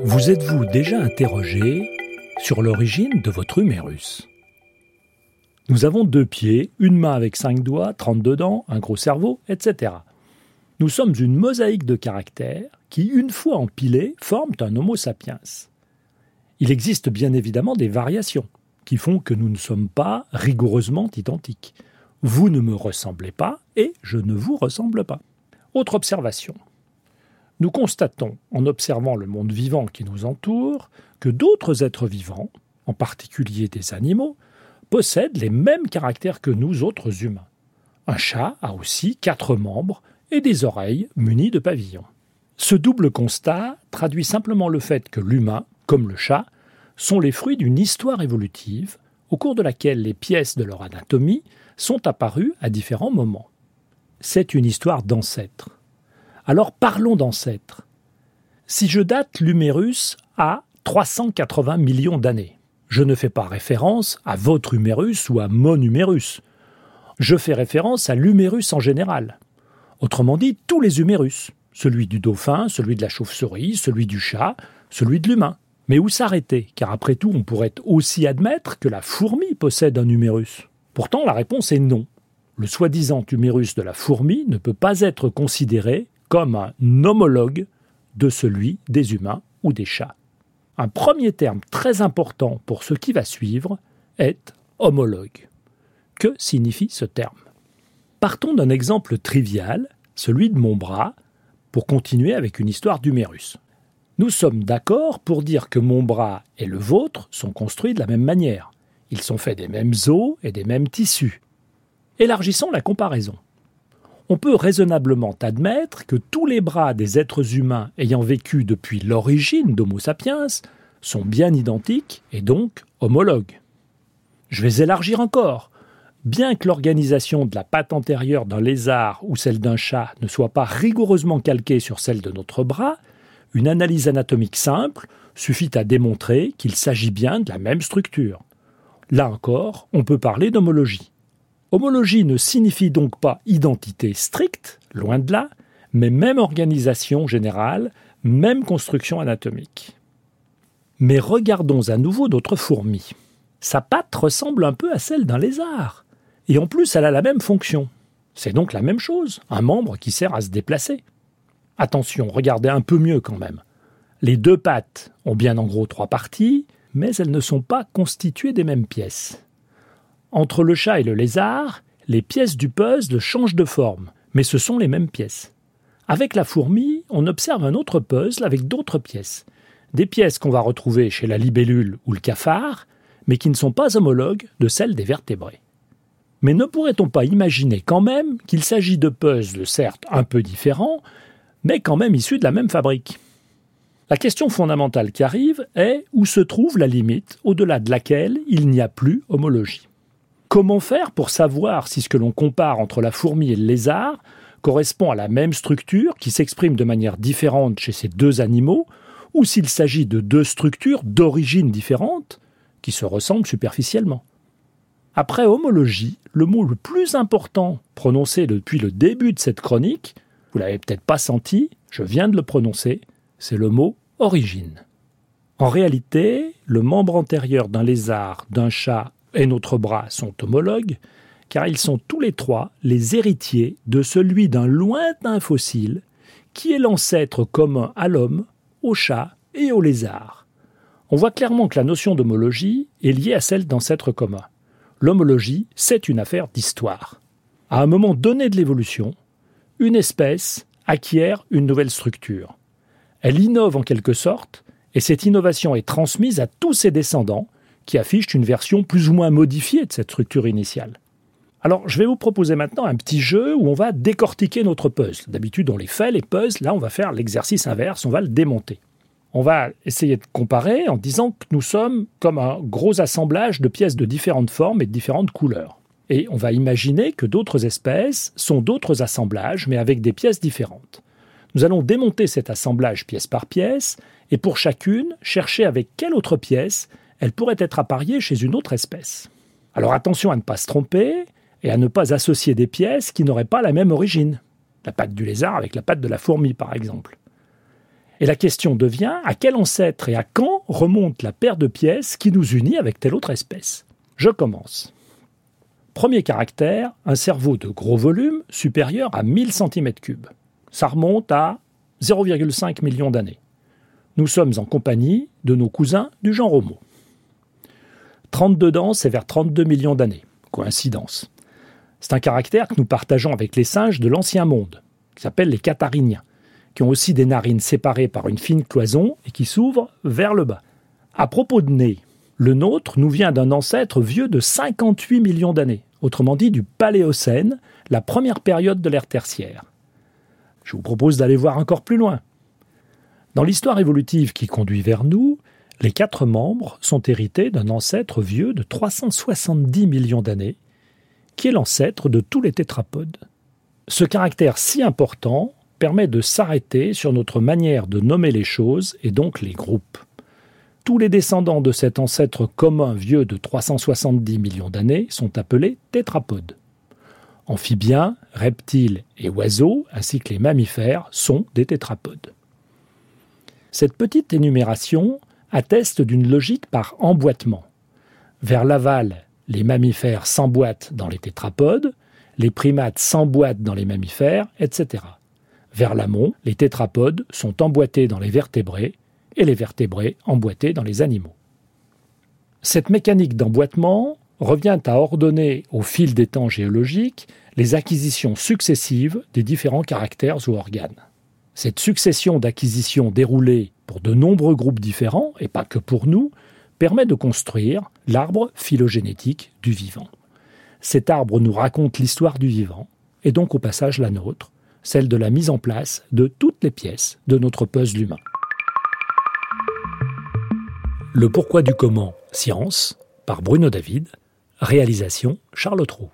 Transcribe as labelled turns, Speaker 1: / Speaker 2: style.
Speaker 1: Vous êtes-vous déjà interrogé sur l'origine de votre humérus? Nous avons deux pieds, une main avec cinq doigts, 32 dents, un gros cerveau, etc. Nous sommes une mosaïque de caractères qui, une fois empilés, forment un Homo sapiens. Il existe bien évidemment des variations qui font que nous ne sommes pas rigoureusement identiques. Vous ne me ressemblez pas et je ne vous ressemble pas. Autre observation. Nous constatons, en observant le monde vivant qui nous entoure, que d'autres êtres vivants, en particulier des animaux, possèdent les mêmes caractères que nous autres humains. Un chat a aussi quatre membres et des oreilles munies de pavillons. Ce double constat traduit simplement le fait que l'humain, comme le chat, sont les fruits d'une histoire évolutive au cours de laquelle les pièces de leur anatomie sont apparues à différents moments. C'est une histoire d'ancêtres. Alors parlons d'ancêtres. Si je date l'humérus à 380 millions d'années, je ne fais pas référence à votre humérus ou à mon humérus. Je fais référence à l'humérus en général. Autrement dit, tous les humérus. Celui du dauphin, celui de la chauve-souris, celui du chat, celui de l'humain. Mais où s'arrêter? Car après tout, on pourrait aussi admettre que la fourmi possède un humérus. Pourtant, la réponse est non. Le soi-disant humérus de la fourmi ne peut pas être considéré comme un homologue de celui des humains ou des chats. Un premier terme très important pour ce qui va suivre est homologue. Que signifie ce terme? Partons d'un exemple trivial, celui de mon bras, pour continuer avec une histoire d'humérus. Nous sommes d'accord pour dire que mon bras et le vôtre sont construits de la même manière. Ils sont faits des mêmes os et des mêmes tissus. Élargissons la comparaison. On peut raisonnablement admettre que tous les bras des êtres humains ayant vécu depuis l'origine d'Homo sapiens sont bien identiques et donc homologues. Je vais élargir encore. Bien que l'organisation de la patte antérieure d'un lézard ou celle d'un chat ne soit pas rigoureusement calquée sur celle de notre bras, une analyse anatomique simple suffit à démontrer qu'il s'agit bien de la même structure. Là encore, on peut parler d'homologie. Homologie ne signifie donc pas identité stricte, loin de là, mais même organisation générale, même construction anatomique. Mais regardons à nouveau notre fourmi. Sa patte ressemble un peu à celle d'un lézard. Et en plus, elle a la même fonction. C'est donc la même chose, un membre qui sert à se déplacer. Attention, regardez un peu mieux quand même. Les deux pattes ont bien en gros trois parties, mais elles ne sont pas constituées des mêmes pièces. Entre le chat et le lézard, les pièces du puzzle changent de forme, mais ce sont les mêmes pièces. Avec la fourmi, on observe un autre puzzle avec d'autres pièces. Des pièces qu'on va retrouver chez la libellule ou le cafard, mais qui ne sont pas homologues de celles des vertébrés. Mais ne pourrait-on pas imaginer quand même qu'il s'agit de puzzles certes un peu différents, mais quand même issus de la même fabrique. La question fondamentale qui arrive est où se trouve la limite au-delà de laquelle il n'y a plus homologie. Comment faire pour savoir si ce que l'on compare entre la fourmi et le lézard correspond à la même structure qui s'exprime de manière différente chez ces deux animaux, ou s'il s'agit de deux structures d'origine différente qui se ressemblent superficiellement? Après homologie, le mot le plus important prononcé depuis le début de cette chronique vous l'avez peut-être pas senti, je viens de le prononcer, c'est le mot origine. En réalité, le membre antérieur d'un lézard, d'un chat et notre bras sont homologues, car ils sont tous les trois les héritiers de celui d'un lointain fossile qui est l'ancêtre commun à l'homme, au chat et au lézard. On voit clairement que la notion d'homologie est liée à celle d'ancêtre commun. L'homologie, c'est une affaire d'histoire. À un moment donné de l'évolution, une espèce acquiert une nouvelle structure. Elle innove en quelque sorte, et cette innovation est transmise à tous ses descendants, qui affichent une version plus ou moins modifiée de cette structure initiale. Alors, je vais vous proposer maintenant un petit jeu où on va décortiquer notre puzzle. D'habitude, on les fait, les puzzles. Là, on va faire l'exercice inverse, on va le démonter. On va essayer de comparer en disant que nous sommes comme un gros assemblage de pièces de différentes formes et de différentes couleurs. Et on va imaginer que d'autres espèces sont d'autres assemblages, mais avec des pièces différentes. Nous allons démonter cet assemblage pièce par pièce, et pour chacune, chercher avec quelle autre pièce elle pourrait être appariée chez une autre espèce. Alors attention à ne pas se tromper, et à ne pas associer des pièces qui n'auraient pas la même origine. La patte du lézard avec la patte de la fourmi, par exemple. Et la question devient à quel ancêtre et à quand remonte la paire de pièces qui nous unit avec telle autre espèce? Je commence. Premier caractère, un cerveau de gros volume supérieur à 1000 cm3. Ça remonte à 0,5 million d'années. Nous sommes en compagnie de nos cousins du genre Homo. 32 dents, c'est vers 32 millions d'années. Coïncidence. C'est un caractère que nous partageons avec les singes de l'ancien monde, qui s'appellent les cathariniens, qui ont aussi des narines séparées par une fine cloison et qui s'ouvrent vers le bas. À propos de nez, le nôtre nous vient d'un ancêtre vieux de 58 millions d'années, autrement dit du Paléocène, la première période de l'ère tertiaire. Je vous propose d'aller voir encore plus loin. Dans l'histoire évolutive qui conduit vers nous, les quatre membres sont hérités d'un ancêtre vieux de 370 millions d'années, qui est l'ancêtre de tous les tétrapodes. Ce caractère si important permet de s'arrêter sur notre manière de nommer les choses et donc les groupes. Tous les descendants de cet ancêtre commun vieux de 370 millions d'années sont appelés tétrapodes. Amphibiens, reptiles et oiseaux, ainsi que les mammifères, sont des tétrapodes. Cette petite énumération atteste d'une logique par emboîtement. Vers l'aval, les mammifères s'emboîtent dans les tétrapodes, les primates s'emboîtent dans les mammifères, etc. Vers l'amont, les tétrapodes sont emboîtés dans les vertébrés et les vertébrés emboîtés dans les animaux. Cette mécanique d'emboîtement revient à ordonner au fil des temps géologiques les acquisitions successives des différents caractères ou organes. Cette succession d'acquisitions déroulées pour de nombreux groupes différents, et pas que pour nous, permet de construire l'arbre phylogénétique du vivant. Cet arbre nous raconte l'histoire du vivant, et donc au passage la nôtre, celle de la mise en place de toutes les pièces de notre puzzle humain. Le pourquoi du comment, science, par Bruno David, réalisation Charles Trou.